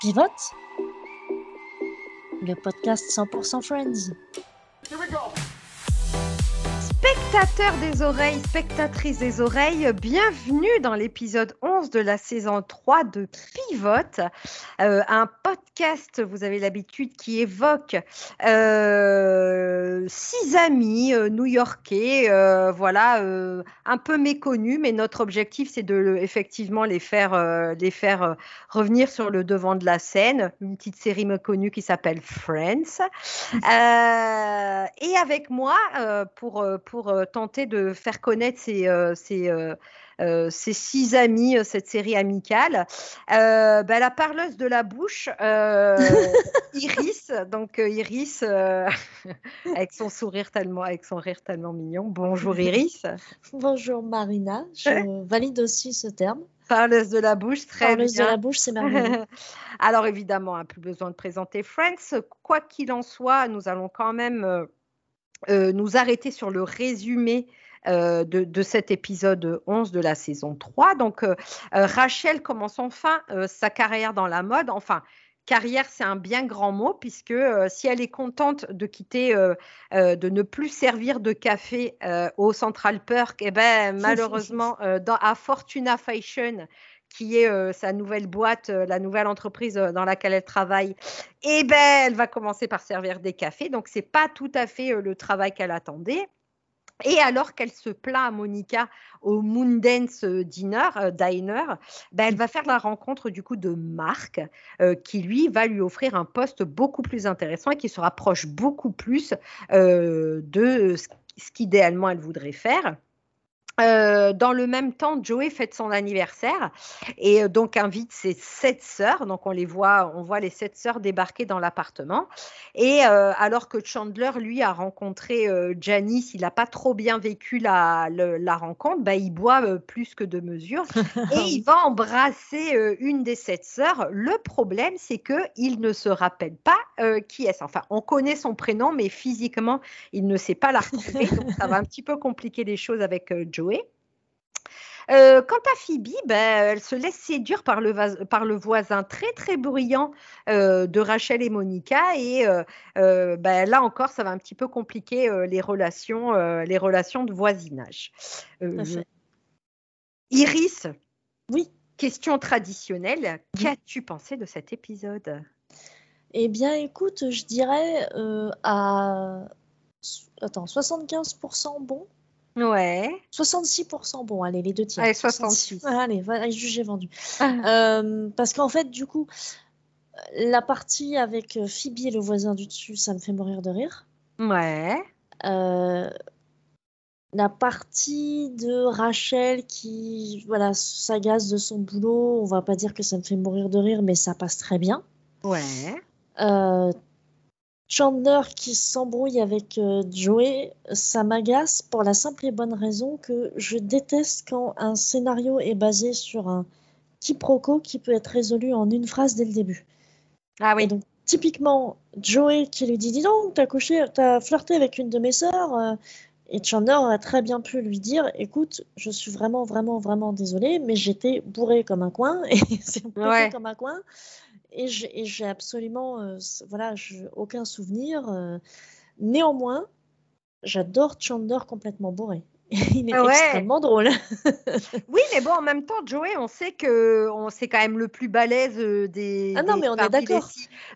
Pivote Le podcast 100% Friends. Spectateurs des oreilles, spectatrices des oreilles, bienvenue dans l'épisode 11 de la saison 3 de Pivote, euh, un podcast, vous avez l'habitude, qui évoque euh, six amis euh, new-yorkais, euh, voilà, un peu méconnus, mais notre objectif, c'est de effectivement les faire, les faire revenir sur le devant de la scène, une petite série méconnue qui s'appelle Friends. Et avec moi, pour, euh, pour euh, tenter de faire connaître ces, euh, euh, ces six amis, cette série amicale, bah, la parleuse de la bouche, Iris. Donc Iris, avec son sourire tellement, avec son rire tellement mignon. Bonjour Iris. Bonjour Marina, je valide aussi ce terme. Parleuse de la bouche, très Parleuse de la bouche, c'est merveilleux. Alors évidemment, hein, plus besoin de présenter Friends. Quoi qu'il en soit, nous allons quand même euh, nous arrêter sur le résumé euh, de, de cet épisode 11 de la saison 3. Donc euh, Rachel commence enfin sa carrière dans la mode. Enfin, carrière, c'est un bien grand mot, puisque euh, si elle est contente de quitter, euh, euh, de ne plus servir de café au Central Perk, eh ben, malheureusement, dans, à Fortuna Fashion, qui est euh, sa nouvelle boîte, euh, la nouvelle entreprise euh, dans laquelle elle travaille, eh ben, elle va commencer par servir des cafés. Donc, c'est pas tout à fait le travail qu'elle attendait. Et alors qu'elle se plaint à Monica au Moondance Diner, ben, elle va faire la rencontre du coup de Marc, qui lui va lui offrir un poste beaucoup plus intéressant et qui se rapproche beaucoup plus de ce qu'idéalement elle voudrait faire. Euh, dans le même temps, Joey fête son anniversaire et euh, donc invite ses sept sœurs. Donc on les voit, on voit les sept sœurs débarquer dans l'appartement. Et euh, alors que Chandler, lui, a rencontré euh, Janice, il n'a pas trop bien vécu la, rencontre, bah, il boit plus que de mesure et il va embrasser une des sept sœurs. Le problème, c'est que il ne se rappelle pas qui est. Enfin, on connaît son prénom, mais physiquement, il ne sait pas la retrouver. donc ça va un petit peu compliquer les choses avec euh, Euh, quant à Phoebe, ben, elle se laisse séduire par le, vas- par le voisin très très bruyant euh, de Rachel et Monica et euh, ben, là encore ça va un petit peu compliquer les relations les relations de voisinage. Iris, Oui. question traditionnelle, Oui. qu'as-tu pensé de cet épisode? Eh bien, écoute, je dirais à attends, 75% bon, Ouais. 66% bon. Allez, les deux tiers. Allez, 66. Ah, Allez, voilà, jugé vendu. Euh, parce qu'en fait, du coup, la partie avec euh, Phoebe et le voisin du dessus, ça me fait mourir de rire. Ouais. Euh, la partie de Rachel qui voilà s'agace de son boulot, on va pas dire que ça me fait mourir de rire, mais ça passe très bien. Ouais. Euh, Chandler qui s'embrouille avec euh, Joey, ça m'agace pour la simple et bonne raison que je déteste quand un scénario est basé sur un quiproquo qui peut être résolu en une phrase dès le début. Ah Et oui. donc, typiquement, Joey qui lui dit Dis donc, t'as couché, t'as flirté avec une de mes sœurs. euh, et Chandler aurait très bien pu lui dire Écoute, je suis vraiment, vraiment, vraiment désolée, mais j'étais bourré comme un coin, et c'est Ouais. comme un coin. Et j'ai absolument euh, voilà, aucun souvenir. euh. Néanmoins, j'adore Chandler complètement bourré. Il est Ah Ouais. extrêmement drôle. Oui, mais bon, en même temps, Joey, on sait que on c'est quand même le plus balèze euh, des. Ah non, des- mais on est d'accord.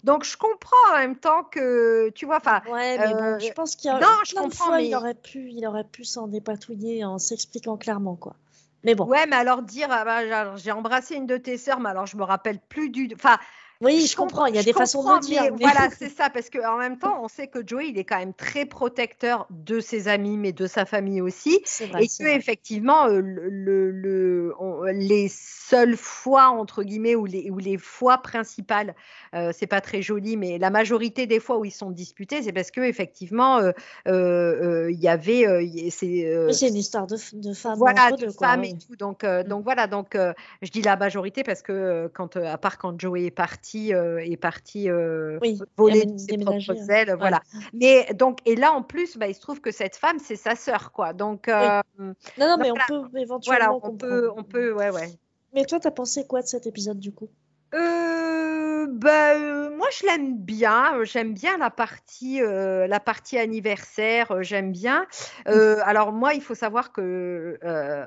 Donc je comprends en même temps que tu vois, enfin, Ouais, mais Euh, bon, je pense qu'il y a non, je comprends, fois, il mais- aurait pu, il aurait pu s'en dépatouiller en s'expliquant clairement, quoi. Mais bon, ouais, mais alors dire, ah bah, j'ai embrassé une de tes sœurs, mais alors je me rappelle plus du. Enfin, oui, je comprends, il y a des façons de dire. mais mais- Voilà, c'est ça, parce qu'en même temps, on sait que Joey, il est quand même très protecteur de ses amis, mais de sa famille aussi. Vrai, Et que vrai. effectivement, euh, le, le- le- on- les seules fois entre guillemets ou les, ou les fois principales, euh, c'est pas très joli, mais la majorité des fois où ils sont disputés, c'est parce que effectivement, euh, euh, euh, il y avait, c'est une histoire de, de femmes voilà, de femmes et tout. Donc, donc voilà, donc je dis la majorité parce que quand, à part quand Joey est parti, euh, est parti euh, Oui, voler de ses propres euh, ailes, voilà. Mais donc, et là en plus, bah, il se trouve que cette femme, c'est sa sœur, quoi. Donc, euh, Non, non, mais voilà. on peut éventuellement voilà, on comprendre. peut, on peut, ouais, ouais. Mais toi, t'as pensé quoi de cet épisode, du coup? Euh, bah, moi, je l'aime bien. J'aime bien la partie, la partie anniversaire. J'aime bien. alors moi, il faut savoir que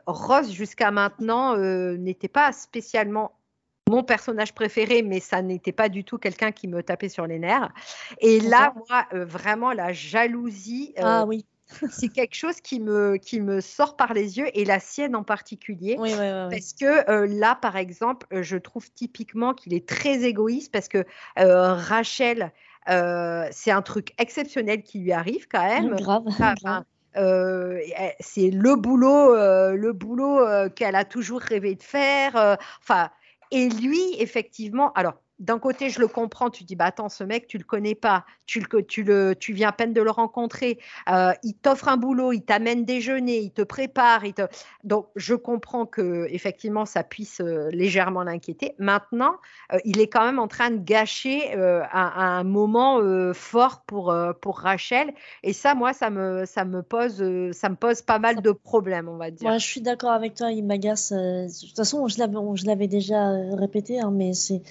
Rose, jusqu'à maintenant, n'était pas spécialement mon personnage préféré, mais ça n'était pas du tout quelqu'un qui me tapait sur les nerfs. Et là, moi, euh, vraiment, la jalousie, euh, ah, oui. c'est quelque chose qui me, qui me sort par les yeux, et la sienne en particulier. Oui, oui, parce que euh, là, par exemple, je trouve typiquement qu'il est très égoïste, parce que Rachel, c'est un truc exceptionnel qui lui arrive quand même. grave. c'est le boulot, le boulot qu'elle a toujours rêvé de faire. Enfin, et lui, effectivement, alors d'un côté, je le comprends, tu dis, bah attends, ce mec, tu le connais pas, tu, le, tu, le, tu viens à peine de le rencontrer, euh, il t'offre un boulot, il t'amène déjeuner, il te prépare, il te... donc je comprends que effectivement ça puisse euh, légèrement l'inquiéter. Maintenant, euh, il est quand même en train de gâcher un, un, moment fort pour, pour Rachel, et ça, moi, ça me, ça me pose, ça me pose pas mal de problèmes, on va dire. Je suis d'accord avec toi, il m'agace. de toute façon, je l'avais déjà répété, hein, mais c'est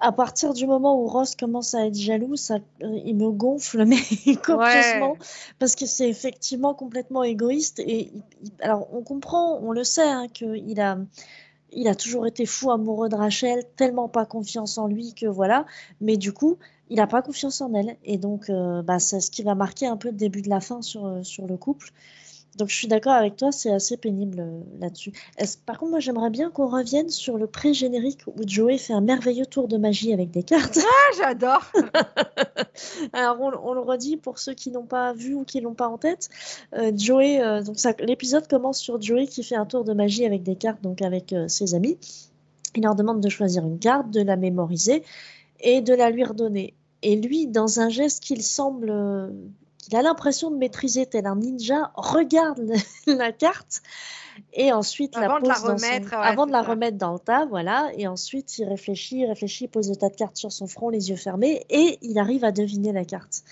à partir du moment où Ross commence à être jaloux, ça, euh, il me gonfle, mais complètement, parce que c'est effectivement complètement égoïste. Et alors, on comprend, on le sait, hein, qu'il a, il a toujours été fou amoureux de Rachel, tellement pas confiance en lui que voilà. Mais du coup, il n'a pas confiance en elle, et donc, euh, bah, c'est ce qui va marquer un peu le début de la fin sur, euh, sur le couple. Donc je suis d'accord avec toi, c'est assez pénible euh, là-dessus. Par contre, moi j'aimerais bien qu'on revienne sur le pré-générique où Joey fait un merveilleux tour de magie avec des cartes. Ah, j'adore Alors on, le redit pour ceux qui n'ont pas vu ou qui l'ont pas en tête. Euh, Joey, euh, donc l'épisode commence sur Joey qui fait un tour de magie avec des cartes, donc avec ses amis. Il leur demande de choisir une carte, de la mémoriser et de la lui redonner. Et lui, dans un geste qu'il semble il a l'impression de maîtriser tel un ninja, regarde la carte et ensuite avant la pose de la remettre, avant de la remettre dans le tas, voilà. Et ensuite, il réfléchit, il réfléchit, il pose le tas de cartes sur son front, les yeux fermés, et il arrive à deviner la carte.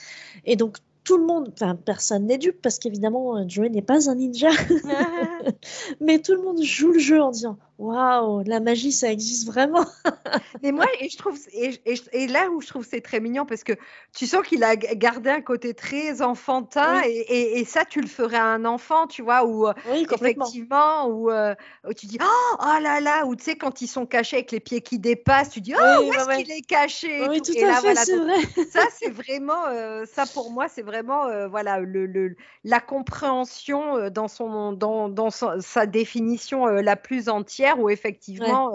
Et donc tout le monde, enfin personne n'est dupe parce qu'évidemment Joey n'est pas un ninja, mais tout le monde joue le jeu en disant waouh, la magie ça existe vraiment. mais moi, et je trouve, et, là où je trouve c'est très mignon parce que tu sens qu'il a gardé un côté très enfantin et, ça tu le ferais à un enfant, tu vois, ou oui, effectivement, ou euh, tu dis oh, oh, là là, ou tu sais quand ils sont cachés avec les pieds qui dépassent, tu dis oh où est-ce qu'il est caché Oui, tout, à fait, c'est vrai. Ça c'est vraiment, euh, ça pour moi c'est vraiment euh, voilà le, la compréhension euh, dans son dans, dans sa définition euh, la plus entière où effectivement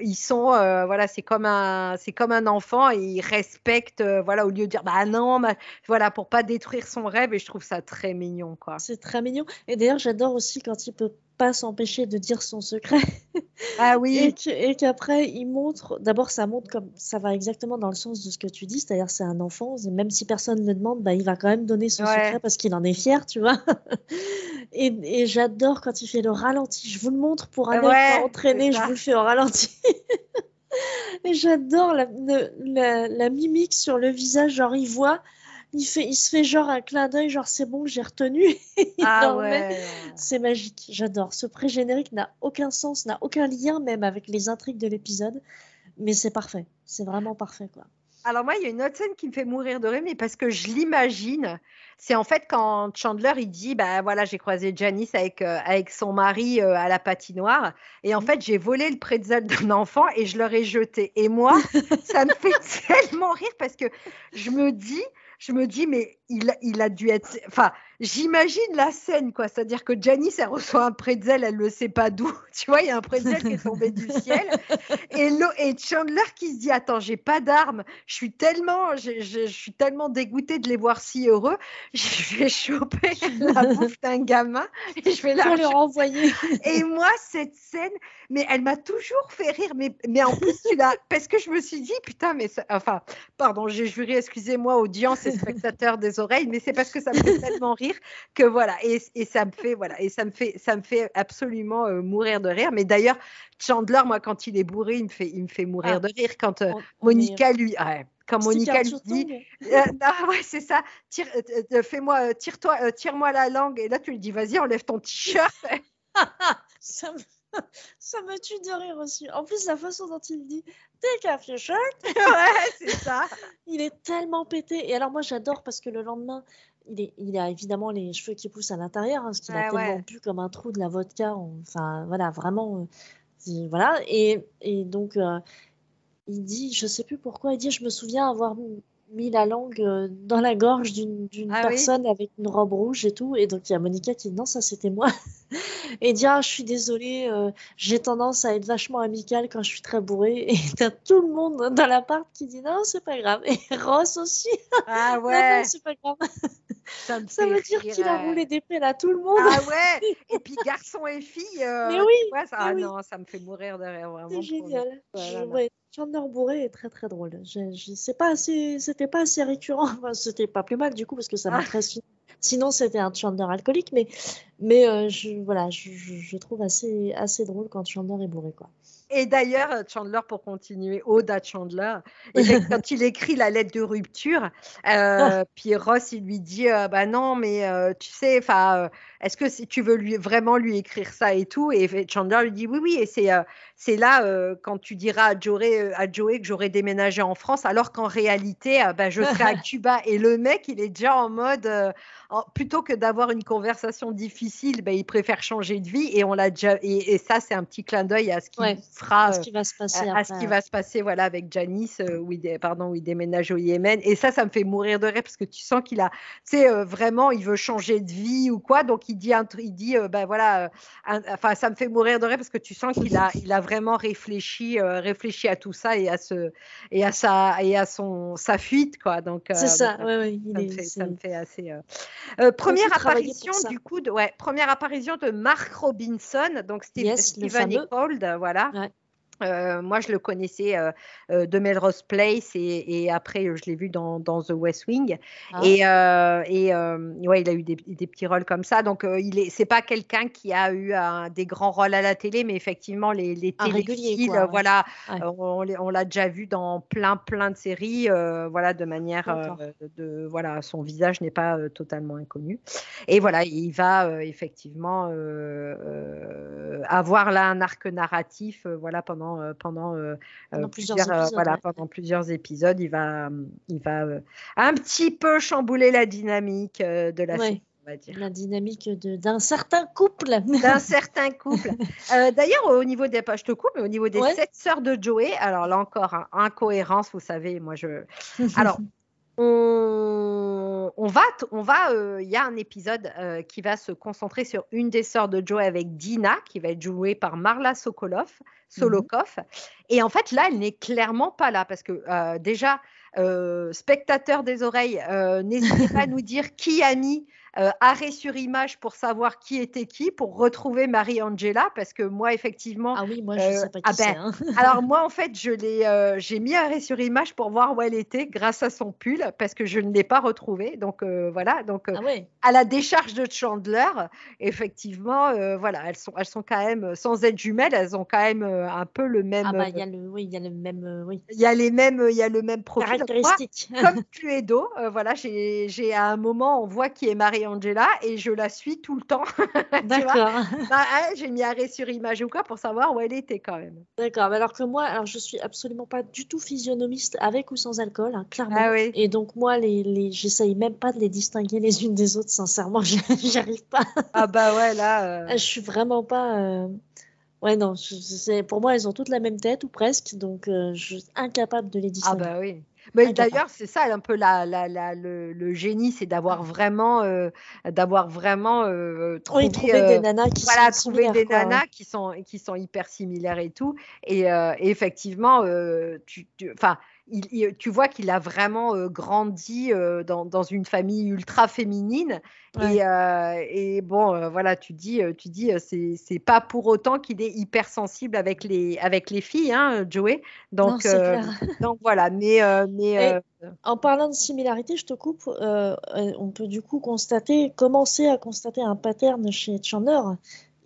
ils sont voilà c'est comme un c'est comme un enfant et ils respectent voilà au lieu de dire bah non voilà pour pas détruire son rêve et je trouve ça très mignon quoi. C'est très mignon et d'ailleurs j'adore aussi quand il peut pas s'empêcher de dire son secret. Ah oui. et qu'après, il montre. D'abord, ça montre comme ça va exactement dans le sens de ce que tu dis, c'est-à-dire c'est un enfant. Même si personne ne le demande, bah, il va quand même donner son secret parce qu'il en est fier, tu vois. et, j'adore quand il fait le ralenti. Je vous le montre pour un ouais, entraîné, je vous le fais au ralenti. et j'adore la, la, la, mimique sur le visage, genre il voit il, fait, il se fait genre un clin d'œil, genre c'est bon, j'ai retenu. ah ouais. C'est magique, j'adore. Ce pré-générique n'a aucun sens, n'a aucun lien même avec les intrigues de l'épisode, mais c'est parfait, c'est vraiment parfait quoi. Alors moi, il y a une autre scène qui me fait mourir de rire, mais parce que je l'imagine. C'est en fait quand Chandler il dit, bah voilà, j'ai croisé Janice avec euh, avec son mari euh, à la patinoire, et en fait j'ai volé le pretzel d'un enfant et je l'aurais jeté. Et moi, ça me fait tellement rire parce que je me dis, je me dis, mais il, il a dû être. Enfin, j'imagine la scène, quoi. C'est-à-dire que Janice, elle reçoit un pretzel, elle ne sait pas d'où. Tu vois, il y a un pretzel qui est tombé du ciel. Et, et Chandler qui se dit, attends, j'ai pas d'armes. Je suis tellement, je, je, suis tellement dégoûtée de les voir si heureux. Je vais choper la bouffe d'un gamin et je vais la leur envoyer. Et moi, cette scène, mais elle m'a toujours fait rire. Mais, mais en plus, tu l'as. Parce que je me suis dit, putain, mais. Enfin, pardon, j'ai juré, excusez-moi, audience et spectateurs des oreilles, mais c'est parce que ça me fait tellement rire que voilà, et, ça me fait voilà, et ça me fait ça me fait absolument euh, mourir de rire. Mais d'ailleurs, Chandler, moi, quand il est bourré, il me fait il me fait mourir ah. de rire quand euh, Monica lui quand Monica lui dit, euh, ouais, c'est ça, tire, fais-moi, tire-toi, tire-moi la langue, et là tu lui dis, vas-y, enlève ton t-shirt. ça, me, ça me tue de rire aussi. En plus, la façon dont il dit Take off your shirt. ouais, c'est ça. Il est tellement pété. Et alors, moi, j'adore parce que le lendemain, il, est, il a évidemment les cheveux qui poussent à l'intérieur, hein, parce qu'il a tellement bu comme un trou de la vodka. Enfin, voilà, vraiment. Euh, voilà. Et, et donc, euh, il dit, je sais plus pourquoi, il dit Je me souviens avoir mis la langue euh, dans la gorge d'une ah personne avec une robe rouge et tout. Et donc, il y a Monica qui dit non, ça c'était moi. Et dit ah, je suis désolée, euh, j'ai tendance à être vachement amicale quand je suis très bourrée. Et t'as tout le monde dans l'appart qui dit non, c'est pas grave. Et Ross aussi. Ah ouais. c'est pas grave. Ça, veut dire qu'il a roulé des pelles à tout le monde. Ah ouais. Et puis garçon et fille. Euh, mais oui. ça, ah non, ça me fait mourir de rire vraiment. C'est génial. Chandler bourré est très très drôle. Je, je sais pas assez, c'était pas assez récurrent. Enfin, c'était pas plus mal du coup parce que ça ah. très Sinon c'était un Chandler alcoolique, mais mais euh, je, voilà, je, trouve assez assez drôle quand Chandler est bourré quoi. Et d'ailleurs, Chandler, pour continuer, Ode à Chandler, quand il écrit la lettre de rupture, euh, puis Ross, il lui dit euh, Bah non, mais euh, tu sais, enfin, est-ce que si tu veux lui, vraiment lui écrire ça et tout? Et Chandler lui dit Oui, oui, et c'est c'est là quand tu diras à Joey, à Joey que j'aurais déménagé en France, alors qu'en réalité, bah, je serai à Cuba. Et le mec, il est déjà en mode plutôt que d'avoir une conversation difficile, bah, il préfère changer de vie. Et on l'a déjà. Et, ça, c'est un petit clin d'œil à ce qu'il à ce qui va se passer, à, ce qui va se passer voilà, avec Janice, euh, où, il, pardon, où il déménage au Yémen. Et ça, ça me fait mourir de rire parce que tu sens qu'il a, tu sais, euh, vraiment, il veut changer de vie ou quoi. Donc, il dit, il dit ben voilà, enfin, ça me fait mourir de rire parce que tu sens qu'il a, il a vraiment réfléchi, réfléchi à tout ça et à, ce, et à, sa, et à son, sa fuite, quoi. Donc, c'est ça, ouais, ça, me fait, assez. première apparition, du coup, de, ouais, première apparition de Mark Robinson, donc Steve, Stephen voilà. Euh, moi, je le connaissais euh, euh, de Melrose Place et, après, je l'ai vu dans, The West Wing. Ah. Et, et ouais, il a eu des, petits rôles comme ça. Donc, il est, c'est pas quelqu'un qui a eu des grands rôles à la télé, mais effectivement, les, les téléfilms, voilà, on, l'a déjà vu dans plein, plein de séries, voilà, de manière, de, voilà, son visage n'est pas totalement inconnu. Et voilà, il va effectivement avoir là un arc narratif, voilà, pendant pendant, euh, euh, euh, plusieurs, épisodes, voilà, pendant plusieurs épisodes. Il va, il va un petit peu chambouler la dynamique de la série. La dynamique d'un certain couple. D'un certain couple. D'ailleurs, au niveau des pages de couple, au niveau des sept sœurs de Joey, alors là encore, hein, incohérence, vous savez, moi je. Alors, on, on, va, on va, il y a un épisode qui va se concentrer sur une des sœurs de Joey avec Dina, qui va être jouée par Marla Sokolov. Solokov. Et en fait, là, elle n'est clairement pas là parce que euh, déjà, euh, spectateurs des oreilles, euh, n'hésitez pas à nous dire qui a mis euh, arrêt sur image pour savoir qui était qui, pour retrouver Marie-Angela, parce que moi, effectivement. Ah oui, moi, je ne sais pas qui ah ben, hein. alors, moi, en fait, je l'ai, j'ai mis arrêt sur image pour voir où elle était grâce à son pull, parce que je ne l'ai pas retrouvée. Donc, voilà. Donc, ah à la décharge de Chandler, effectivement, voilà, elles sont, elles sont quand même, sans être jumelles, elles ont quand même un peu le même. Ah bah, il y a le, oui, il y a le même, oui. Il y a les mêmes, il y a le même profil caractéristique. comme Cluedo, euh, voilà, j'ai à un moment, on voit qui est Marie-Angela et je la suis tout le temps. D'accord. Bah, j'ai mis arrêt sur image ou quoi pour savoir où elle était quand même. D'accord, alors que moi, alors je suis absolument pas du tout physionomiste avec ou sans alcool, hein, clairement. Ah oui. Et donc moi, les, les j'essaye même pas de les distinguer les unes des autres, sincèrement, j'y arrive pas. ah bah ouais, là. Euh. Je suis vraiment pas. Euh, Ouais, non, pour moi, elles ont toutes la même tête ou presque, donc je suis incapable de les distinguer. Ah bah oui. Mais d'ailleurs, c'est ça un peu la, la, la le, génie, c'est d'avoir vraiment, euh, d'avoir vraiment euh, trouvé, des nanas qui voilà, sont trouver des nanas qui sont qui sont hyper similaires et tout. Et, euh, effectivement, tu, enfin, tu vois qu'il a vraiment grandi dans, dans, une famille ultra féminine. Et, et, bon, voilà, tu dis, tu dis, c'est pas pour autant qu'il est hypersensible avec les avec les filles, hein, Joey. Donc, donc voilà. Mais, mais en parlant de similarité, je te coupe. on peut du coup constater, commencer à constater un pattern chez Chandler.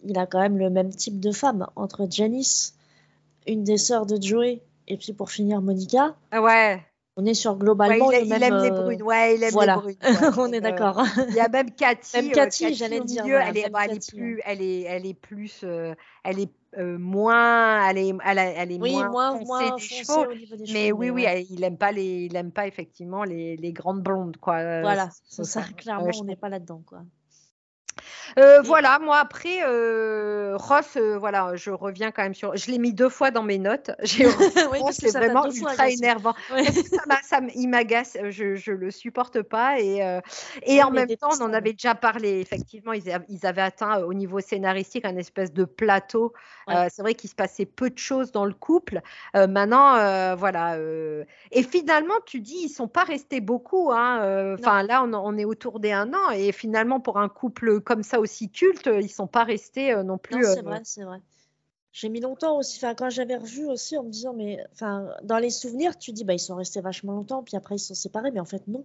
Il a quand même le même type de femme entre Janice, une des sœurs de Joey, et puis pour finir, Monica. Ah ouais. On est sur globalement il, même, aime les euh, brunes. Ouais, il aime voilà. les brunes. on est d'accord. Il y a même Cathy. Même Cathy, euh, j'allais dire. elle, est, elle, est, plus, elle est, elle est plus, euh, elle est moins, elle est, elle, est oui, moins, foncée des cheveux. mais oui, oui, il aime pas les, il aime pas effectivement les, les grandes blondes, quoi. Voilà, c'est ça. Clairement, on n'est pas là-dedans, quoi. Euh, voilà, moi après euh, Ross, euh, voilà, je reviens quand même sur. Je l'ai mis deux fois dans mes notes. J'ai oui, c'est vraiment ultra énervant. Ça, il m'agace, je, je le supporte pas et et en même temps, on en avait déjà parlé. Effectivement, ils, ils avaient atteint au niveau scénaristique un espèce de plateau. c'est vrai qu'il se passait peu de choses dans le couple. maintenant, voilà. et finalement, tu dis, ils sont pas restés beaucoup. Hein, enfin, là, on, on, est autour des un an et finalement, pour un couple comme ça aussi culte, ils sont pas restés euh, non plus. c'est euh, vrai, c'est vrai. J'ai mis longtemps aussi, enfin, quand j'avais revu aussi en me disant, mais enfin, dans les souvenirs, tu dis, bah, ils sont restés vachement longtemps, puis après ils sont séparés, mais en fait, non.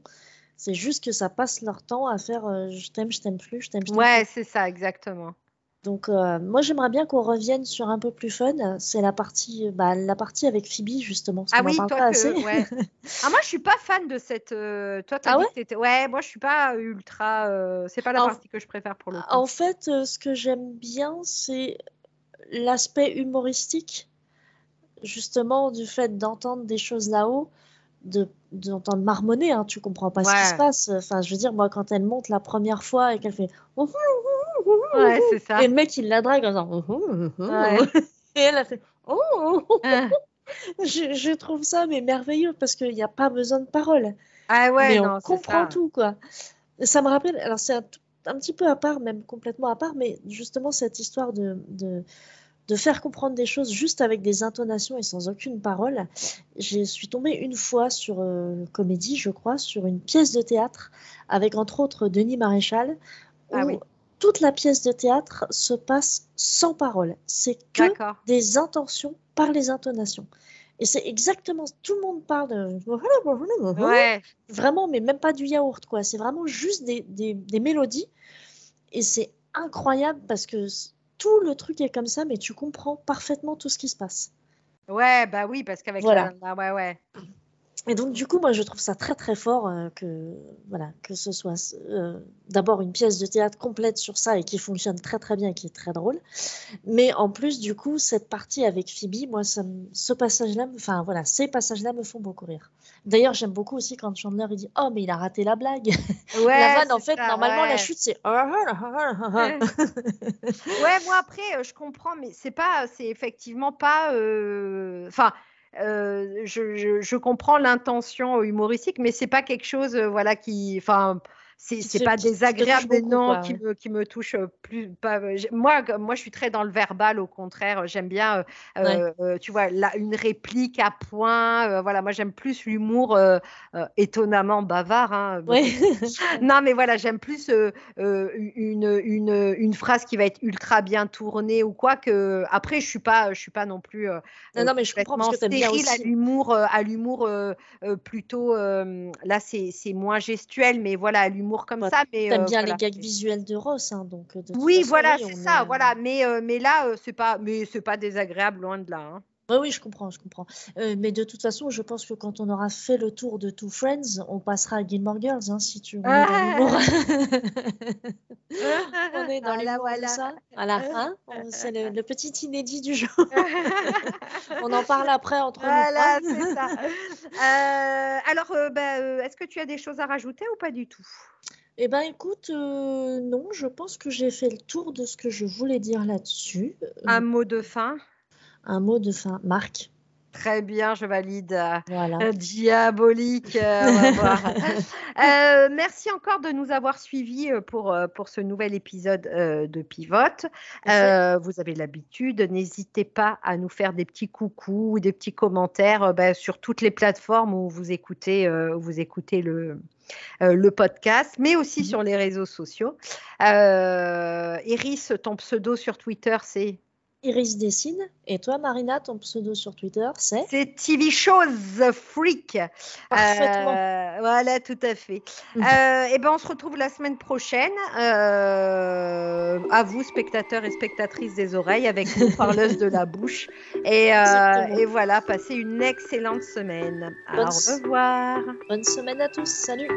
C'est juste que ça passe leur temps à faire euh, je t'aime, je t'aime plus, je t'aime, je t'aime Ouais, c'est ça, exactement. Donc euh, moi j'aimerais bien qu'on revienne sur un peu plus fun. C'est la partie, bah, la partie avec Phoebe justement. ah oui, toi que, ouais. ah moi je suis pas fan de cette. Euh, toi ah ouais, ouais, moi je suis pas ultra. Euh, c'est pas la partie que je préfère pour le coup. En fait, ce que j'aime bien c'est l'aspect humoristique, justement du fait d'entendre des choses là-haut de d'entendre marmonner, hein, tu comprends pas ce qui se passe. Enfin, je veux dire, moi, quand elle monte la première fois et qu'elle fait Ouais, c'est ça. Et le mec, il la drague en disant Et elle a fait Oh ah. je, je, trouve ça mais merveilleux parce qu'il n'y a pas besoin de paroles. Ah ouais, mais on comprend tout, quoi. Ça me rappelle, alors c'est un, un, petit peu à part, même complètement à part, mais justement cette histoire de, de de faire comprendre des choses juste avec des intonations et sans aucune parole. Je suis tombée une fois sur euh, comédie, je crois, sur une pièce de théâtre avec entre autres Denis Maréchal. Ah où Toute la pièce de théâtre se passe sans parole. C'est que des intentions par les intonations. Et c'est exactement, tout le monde parle de... Ouais. Vraiment, mais même pas du yaourt, quoi. C'est vraiment juste des, des, des mélodies. Et c'est incroyable parce que tout le truc est comme ça, mais tu comprends parfaitement tout ce qui se passe. Ouais, bah oui, parce qu'avec voilà. la... ouais, ouais. Et donc, du coup, moi, je trouve ça très, très fort euh, que, voilà, que ce soit euh, d'abord une pièce de théâtre complète sur ça et qui fonctionne très, très bien et qui est très drôle. Mais en plus, du coup, cette partie avec Phoebe, moi, ça ce passage-là, enfin, voilà, ces passages-là me font beaucoup rire. D'ailleurs, j'aime beaucoup aussi quand Chandler il dit Oh, mais il a raté la blague. Ouais, la vanne, en fait, normalement, la chute, c'est. ouais, moi, après, euh, je comprends, mais c'est pas, c'est effectivement pas. Enfin. Euh, je, je, comprends l'intention humoristique, mais c'est pas quelque chose, euh, voilà, qui, enfin, c'est pas désagréable, mais non, qui, me, qui me touche plus. Pas, moi, moi, je suis très dans le verbal, au contraire. J'aime bien, euh, tu vois, une réplique à point. voilà, moi, j'aime plus l'humour étonnamment bavard. Hein, non, mais voilà, j'aime plus une, une, une, phrase qui va être ultra bien tournée ou quoi que. Après, je suis pas, je suis pas non plus. non, non, mais je comprends parce que bien aussi. à l'humour, à l'humour plutôt. là, c'est moins gestuel, mais voilà, à l'humour comme ça. Mais t'aimes euh, bien les gags visuels de Ross, hein, donc. De oui, voilà, c'est ça, voilà. Mais euh, mais là, euh, c'est pas, mais c'est pas désagréable loin de là. Hein. Oui, oui, je comprends, je comprends. mais de toute façon, je pense que quand on aura fait le tour de Two Friends, on passera à Gilmore Girls, hein, si tu veux. Ah on est dans ah, voilà. ça. Voilà, hein c'est le, petit inédit du jour. on en parle après entre voilà, nous. Voilà, c'est ça. alors, bah, est-ce que tu as des choses à rajouter ou pas du tout? Eh ben écoute, euh, non, je pense que j'ai fait le tour de ce que je voulais dire là-dessus. Un mot de fin? Un mot de fin. Marc Très bien, je valide. Voilà. Euh, diabolique. Euh, euh, merci encore de nous avoir suivis pour, pour ce nouvel épisode de Pivot. vous avez l'habitude, n'hésitez pas à nous faire des petits coucous ou des petits commentaires bah, sur toutes les plateformes où vous écoutez, vous écoutez le, le podcast, mais aussi mhm. sur les réseaux sociaux. Iris, ton pseudo sur Twitter, c'est Iris dessine. Et toi, Marina, ton pseudo sur Twitter, c'est? C'est TV Shows Freak. Parfaitement. Euh, voilà, tout à fait. Mhm. Euh, et ben, on se retrouve la semaine prochaine. Euh, à vous, spectateurs et spectatrices des oreilles, avec nous, parleuses de la bouche. Et, et, voilà, passez une excellente semaine. au revoir. Bonne semaine à tous. Salut.